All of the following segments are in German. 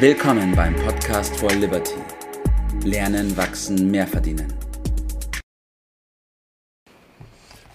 Willkommen beim Podcast for Liberty. Lernen, wachsen, mehr verdienen.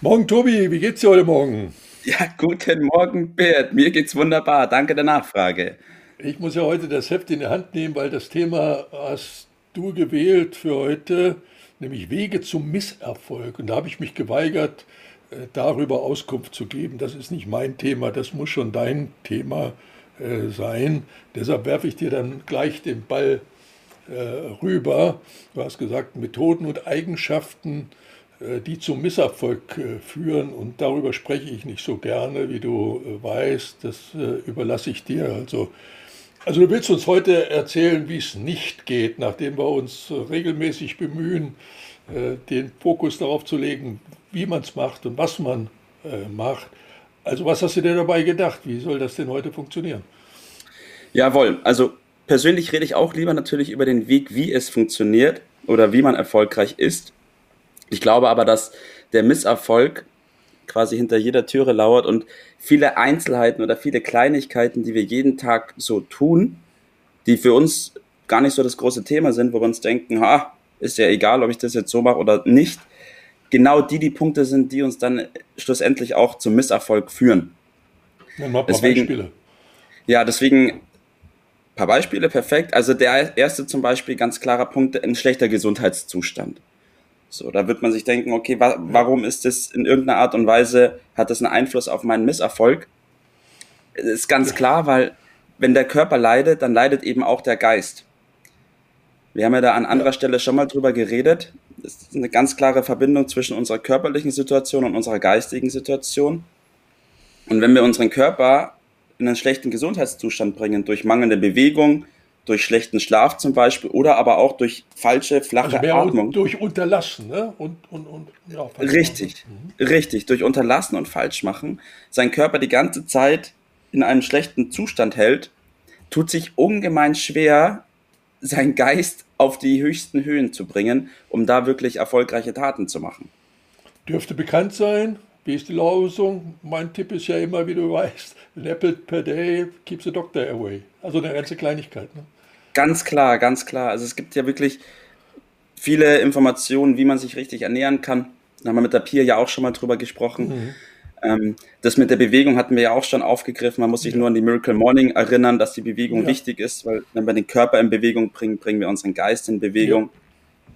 Morgen, Tobi, wie geht's dir heute Morgen? Ja, guten Morgen, Bert. Mir geht's wunderbar. Danke der Nachfrage. Ich muss ja heute das Heft in die Hand nehmen, weil das Thema hast du gewählt für heute, nämlich Wege zum Misserfolg. Und da habe ich mich geweigert, äh, darüber Auskunft zu geben. Das ist nicht mein Thema, das muss schon dein Thema äh, sein. Deshalb werfe ich dir dann gleich den Ball äh, rüber. Du hast gesagt, Methoden und Eigenschaften, äh, die zum Misserfolg führen. Und darüber spreche ich nicht so gerne, wie du weißt. Das überlasse ich dir. Also, also du willst uns heute erzählen, wie es nicht geht, nachdem wir uns regelmäßig bemühen, den Fokus darauf zu legen, wie man es macht und was man macht. Also was hast du dir dabei gedacht? Wie soll das denn heute funktionieren? Jawohl, also persönlich rede ich auch lieber natürlich über den Weg, wie es funktioniert oder wie man erfolgreich ist. Ich glaube aber, dass der Misserfolg quasi hinter jeder Türe lauert und viele Einzelheiten oder viele Kleinigkeiten, die wir jeden Tag so tun, die für uns gar nicht so das große Thema sind, wo wir uns denken, ha, ist ja egal, ob ich das jetzt so mache oder nicht, genau die die Punkte sind, die uns dann schlussendlich auch zum Misserfolg führen. Ein paar deswegen, Beispiele. Ja, deswegen ein paar Beispiele, perfekt. Also der erste zum Beispiel, ganz klarer Punkt, ein schlechter Gesundheitszustand. So, da wird man sich denken, okay, wa warum ist das in irgendeiner Art und Weise, hat das einen Einfluss auf meinen Misserfolg? Das ist ganz klar, weil wenn der Körper leidet, dann leidet eben auch der Geist. Wir haben ja da an anderer Stelle schon mal drüber geredet. Ist eine ganz klare Verbindung zwischen unserer körperlichen Situation und unserer geistigen Situation. Und wenn wir unseren Körper in einen schlechten Gesundheitszustand bringen, durch mangelnde Bewegung, durch schlechten Schlaf zum Beispiel oder aber auch durch falsche, flache also Atmung. Durch Unterlassen, ne? Und, und, und, ja, richtig, mhm. richtig. Durch Unterlassen und Falschmachen sein Körper die ganze Zeit in einem schlechten Zustand hält, tut sich ungemein schwer, sein Geist auf die höchsten Höhen zu bringen, um da wirklich erfolgreiche Taten zu machen. Dürfte bekannt sein. Wie ist die Lösung? Mein Tipp ist ja immer, wie du weißt, an apple per day keeps the doctor away. Also eine ganze Kleinigkeit. Ne? Ganz klar, ganz klar. Also es gibt ja wirklich viele Informationen, wie man sich richtig ernähren kann. Da haben wir mit der Pia ja auch schon mal drüber gesprochen. Mhm. Ähm, das mit der Bewegung hatten wir ja auch schon aufgegriffen. Man muss sich ja. nur an die Miracle Morning erinnern, dass die Bewegung ja. wichtig ist, weil wenn wir den Körper in Bewegung bringen, bringen wir unseren Geist in Bewegung. Ja.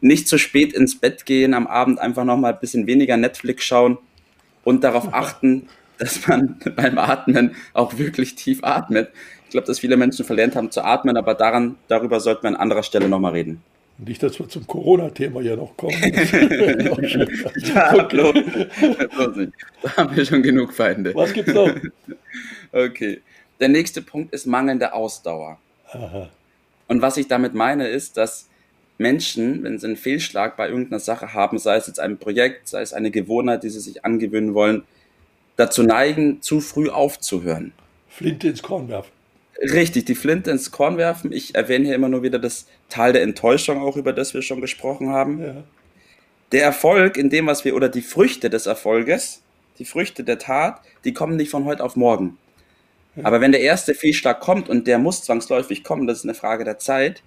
Nicht zu spät ins Bett gehen, am Abend einfach nochmal ein bisschen weniger Netflix schauen und darauf achten, dass man beim Atmen auch wirklich tief atmet. Ich glaube, dass viele Menschen verlernt haben zu atmen, aber daran, darüber sollten wir an anderer Stelle nochmal reden. Nicht, dass wir zum Corona-Thema ja noch kommen. ja, okay. Da haben wir schon genug Feinde. Was gibt's noch? Okay. Der nächste Punkt ist mangelnde Ausdauer. Aha. Und was ich damit meine, ist, dass Menschen, wenn sie einen Fehlschlag bei irgendeiner Sache haben, sei es jetzt ein Projekt, sei es eine Gewohnheit, die sie sich angewöhnen wollen, dazu neigen, zu früh aufzuhören. Flinte ins Korn werfen. Richtig, die Flinte ins Korn werfen. Ich erwähne hier immer nur wieder das Tal der Enttäuschung, auch über das wir schon gesprochen haben. Ja. Der Erfolg in dem, was wir, oder die Früchte des Erfolges, die Früchte der Tat, die kommen nicht von heute auf morgen. Ja. Aber wenn der erste Fehlschlag kommt und der muss zwangsläufig kommen, das ist eine Frage der Zeit,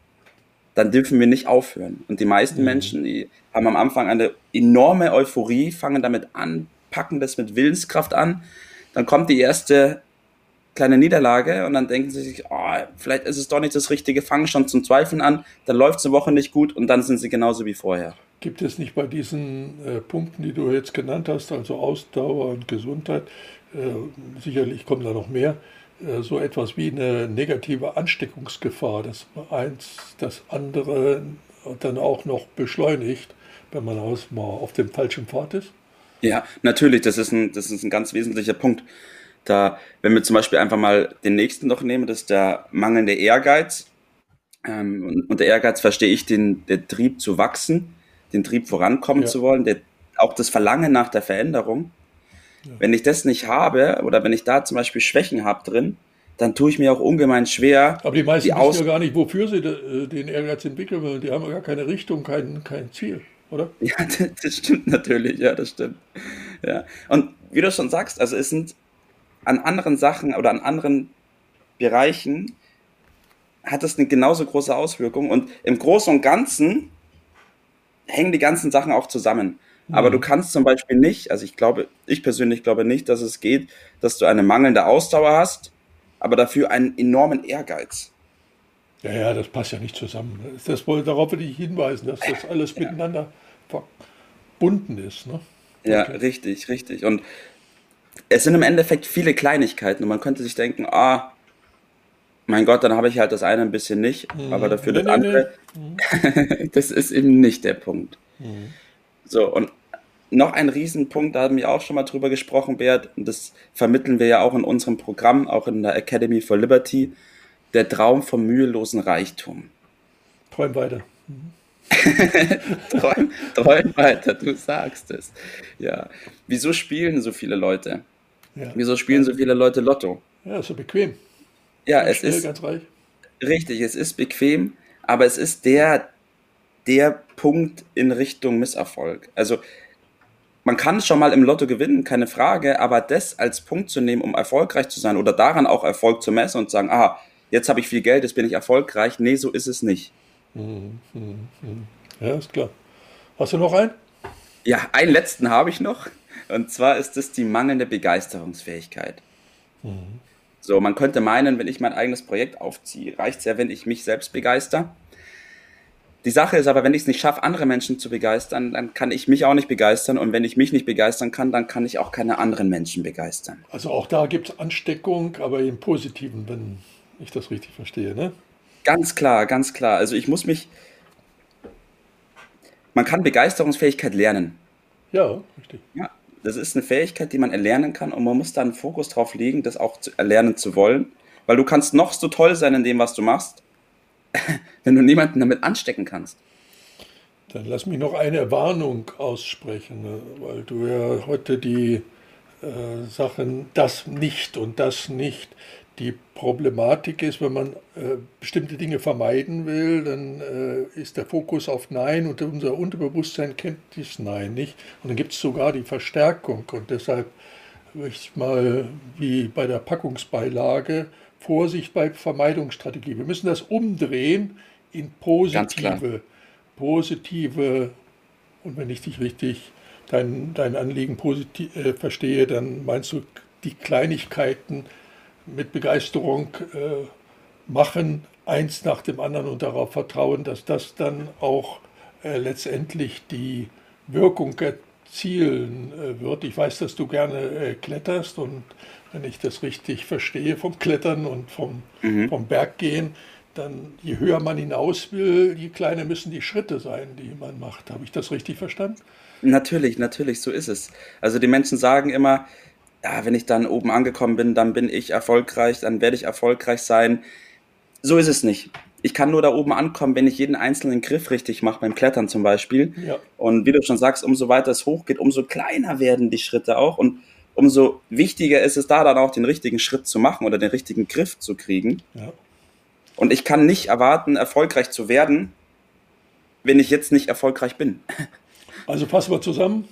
dann dürfen wir nicht aufhören. Und die meisten mhm. Menschen, die haben am Anfang eine enorme Euphorie, fangen damit an, packen das mit Willenskraft an. Dann kommt die erste kleine Niederlage und dann denken sie sich, oh, vielleicht ist es doch nicht das Richtige, fangen schon zum Zweifeln an, dann läuft es eine Woche nicht gut und dann sind sie genauso wie vorher. Gibt es nicht bei diesen äh, Punkten, die du jetzt genannt hast, also Ausdauer und Gesundheit, äh, sicherlich kommen da noch mehr, äh, so etwas wie eine negative Ansteckungsgefahr, dass eins das andere dann auch noch beschleunigt, wenn man mal auf dem falschen Pfad ist? Ja, natürlich, das ist ein, das ist ein ganz wesentlicher Punkt. Da, wenn wir zum Beispiel einfach mal den nächsten noch nehmen, das ist der mangelnde Ehrgeiz. Ähm, und unter Ehrgeiz verstehe ich den, den Trieb zu wachsen, den Trieb vorankommen ja. zu wollen, der, auch das Verlangen nach der Veränderung. Ja. Wenn ich das nicht habe oder wenn ich da zum Beispiel Schwächen habe drin, dann tue ich mir auch ungemein schwer. Aber die meisten die wissen ja gar nicht, wofür sie äh, den Ehrgeiz entwickeln wollen. Die haben ja gar keine Richtung, kein, kein Ziel, oder? Ja, das stimmt natürlich, ja, das stimmt. Ja. Und wie du schon sagst, also es sind an anderen Sachen oder an anderen Bereichen hat das eine genauso große Auswirkung. Und im Großen und Ganzen hängen die ganzen Sachen auch zusammen. Mhm. Aber du kannst zum Beispiel nicht, also ich glaube, ich persönlich glaube nicht, dass es geht, dass du eine mangelnde Ausdauer hast, aber dafür einen enormen Ehrgeiz. Ja, ja, das passt ja nicht zusammen. Das, wollte, darauf will ich hinweisen, dass das alles ja. miteinander verbunden ist. Ne? Ja, okay. richtig, richtig. Und es sind im Endeffekt viele Kleinigkeiten und man könnte sich denken, ah, mein Gott, dann habe ich halt das eine ein bisschen nicht, mhm. aber dafür das andere. Mhm. das ist eben nicht der Punkt. Mhm. So, und noch ein Riesenpunkt, da haben wir auch schon mal drüber gesprochen, Bert, und das vermitteln wir ja auch in unserem Programm, auch in der Academy for Liberty, der Traum vom mühelosen Reichtum. Träum weiter. träum, träum weiter, du sagst es. Ja. Wieso spielen so viele Leute? Ja. Wieso spielen so viele Leute Lotto? Ja, so bequem. Ja, ganz es schnell, ist ganz reich. richtig, es ist bequem, aber es ist der der Punkt in Richtung Misserfolg. Also man kann schon mal im Lotto gewinnen, keine Frage, aber das als Punkt zu nehmen, um erfolgreich zu sein oder daran auch Erfolg zu messen und zu sagen, aha, jetzt habe ich viel Geld, jetzt bin ich erfolgreich. Nee, so ist es nicht. Mhm, mhm, mhm. Ja, ist klar. Hast du noch einen? Ja, einen letzten habe ich noch. Und zwar ist es die mangelnde Begeisterungsfähigkeit. Mhm. So, man könnte meinen, wenn ich mein eigenes Projekt aufziehe, reicht es ja, wenn ich mich selbst begeister. Die Sache ist aber, wenn ich es nicht schaffe, andere Menschen zu begeistern, dann kann ich mich auch nicht begeistern. Und wenn ich mich nicht begeistern kann, dann kann ich auch keine anderen Menschen begeistern. Also auch da gibt es Ansteckung, aber im Positiven, wenn ich das richtig verstehe, ne? Ganz klar, ganz klar. Also ich muss mich. Man kann Begeisterungsfähigkeit lernen. Ja, richtig. Ja, das ist eine Fähigkeit, die man erlernen kann und man muss da einen Fokus drauf legen, das auch zu erlernen zu wollen. Weil du kannst noch so toll sein in dem, was du machst, wenn du niemanden damit anstecken kannst. Dann lass mich noch eine Warnung aussprechen, ne? weil du ja heute die äh, Sachen das nicht und das nicht. Die Problematik ist, wenn man äh, bestimmte Dinge vermeiden will, dann äh, ist der Fokus auf Nein und unser Unterbewusstsein kennt dieses Nein nicht. Und dann gibt es sogar die Verstärkung. Und deshalb möchte ich mal wie bei der Packungsbeilage Vorsicht bei Vermeidungsstrategie. Wir müssen das umdrehen in positive, positive, und wenn ich dich richtig dein, dein Anliegen positiv äh, verstehe, dann meinst du die Kleinigkeiten, mit Begeisterung äh, machen, eins nach dem anderen und darauf vertrauen, dass das dann auch äh, letztendlich die Wirkung erzielen äh, wird. Ich weiß, dass du gerne äh, kletterst und wenn ich das richtig verstehe vom Klettern und vom, mhm. vom Berggehen, dann je höher man hinaus will, je kleiner müssen die Schritte sein, die man macht. Habe ich das richtig verstanden? Natürlich, natürlich, so ist es. Also die Menschen sagen immer, ja, wenn ich dann oben angekommen bin, dann bin ich erfolgreich, dann werde ich erfolgreich sein. So ist es nicht. Ich kann nur da oben ankommen, wenn ich jeden einzelnen Griff richtig mache, beim Klettern zum Beispiel. Ja. Und wie du schon sagst, umso weiter es hochgeht, umso kleiner werden die Schritte auch. Und umso wichtiger ist es da dann auch den richtigen Schritt zu machen oder den richtigen Griff zu kriegen. Ja. Und ich kann nicht erwarten, erfolgreich zu werden, wenn ich jetzt nicht erfolgreich bin. Also fassen wir zusammen.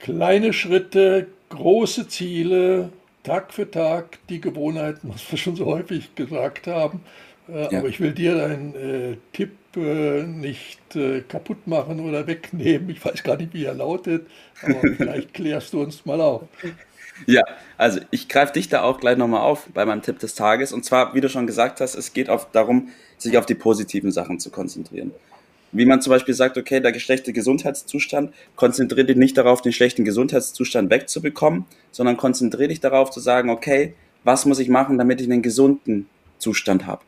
Kleine Schritte, große Ziele, Tag für Tag die Gewohnheiten, was wir schon so häufig gesagt haben. Äh, ja. Aber ich will dir deinen äh, Tipp äh, nicht äh, kaputt machen oder wegnehmen. Ich weiß gar nicht, wie er lautet, aber vielleicht klärst du uns mal auf. Ja, also ich greife dich da auch gleich nochmal auf bei meinem Tipp des Tages. Und zwar, wie du schon gesagt hast, es geht auf, darum, sich auf die positiven Sachen zu konzentrieren. Wie man zum Beispiel sagt, okay, der schlechte Gesundheitszustand, konzentriere dich nicht darauf, den schlechten Gesundheitszustand wegzubekommen, sondern konzentriere dich darauf zu sagen, okay, was muss ich machen, damit ich einen gesunden Zustand habe.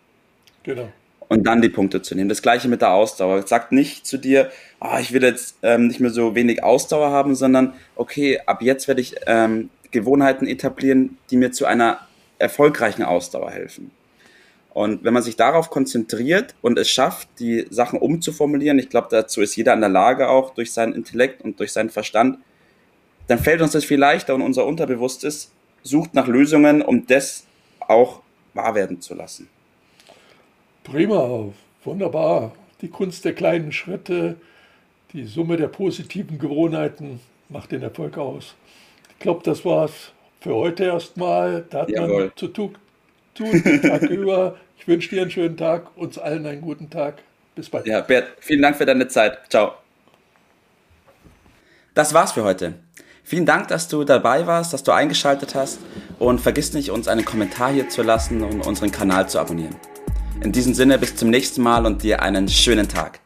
Genau. Und dann die Punkte zu nehmen. Das gleiche mit der Ausdauer. Sagt nicht zu dir, oh, ich will jetzt ähm, nicht mehr so wenig Ausdauer haben, sondern okay, ab jetzt werde ich ähm, Gewohnheiten etablieren, die mir zu einer erfolgreichen Ausdauer helfen. Und wenn man sich darauf konzentriert und es schafft, die Sachen umzuformulieren, ich glaube, dazu ist jeder in der Lage auch durch seinen Intellekt und durch seinen Verstand, dann fällt uns das viel leichter und unser Unterbewusstes sucht nach Lösungen, um das auch wahr werden zu lassen. Prima, wunderbar. Die Kunst der kleinen Schritte, die Summe der positiven Gewohnheiten macht den Erfolg aus. Ich glaube, das war's für heute erstmal. Da hat Jawohl. man zu tun tun, Tag über. Ich wünsche dir einen schönen Tag, uns allen einen guten Tag. Bis bald. Ja, Bert, vielen Dank für deine Zeit. Ciao. Das war's für heute. Vielen Dank, dass du dabei warst, dass du eingeschaltet hast und vergiss nicht, uns einen Kommentar hier zu lassen und unseren Kanal zu abonnieren. In diesem Sinne bis zum nächsten Mal und dir einen schönen Tag.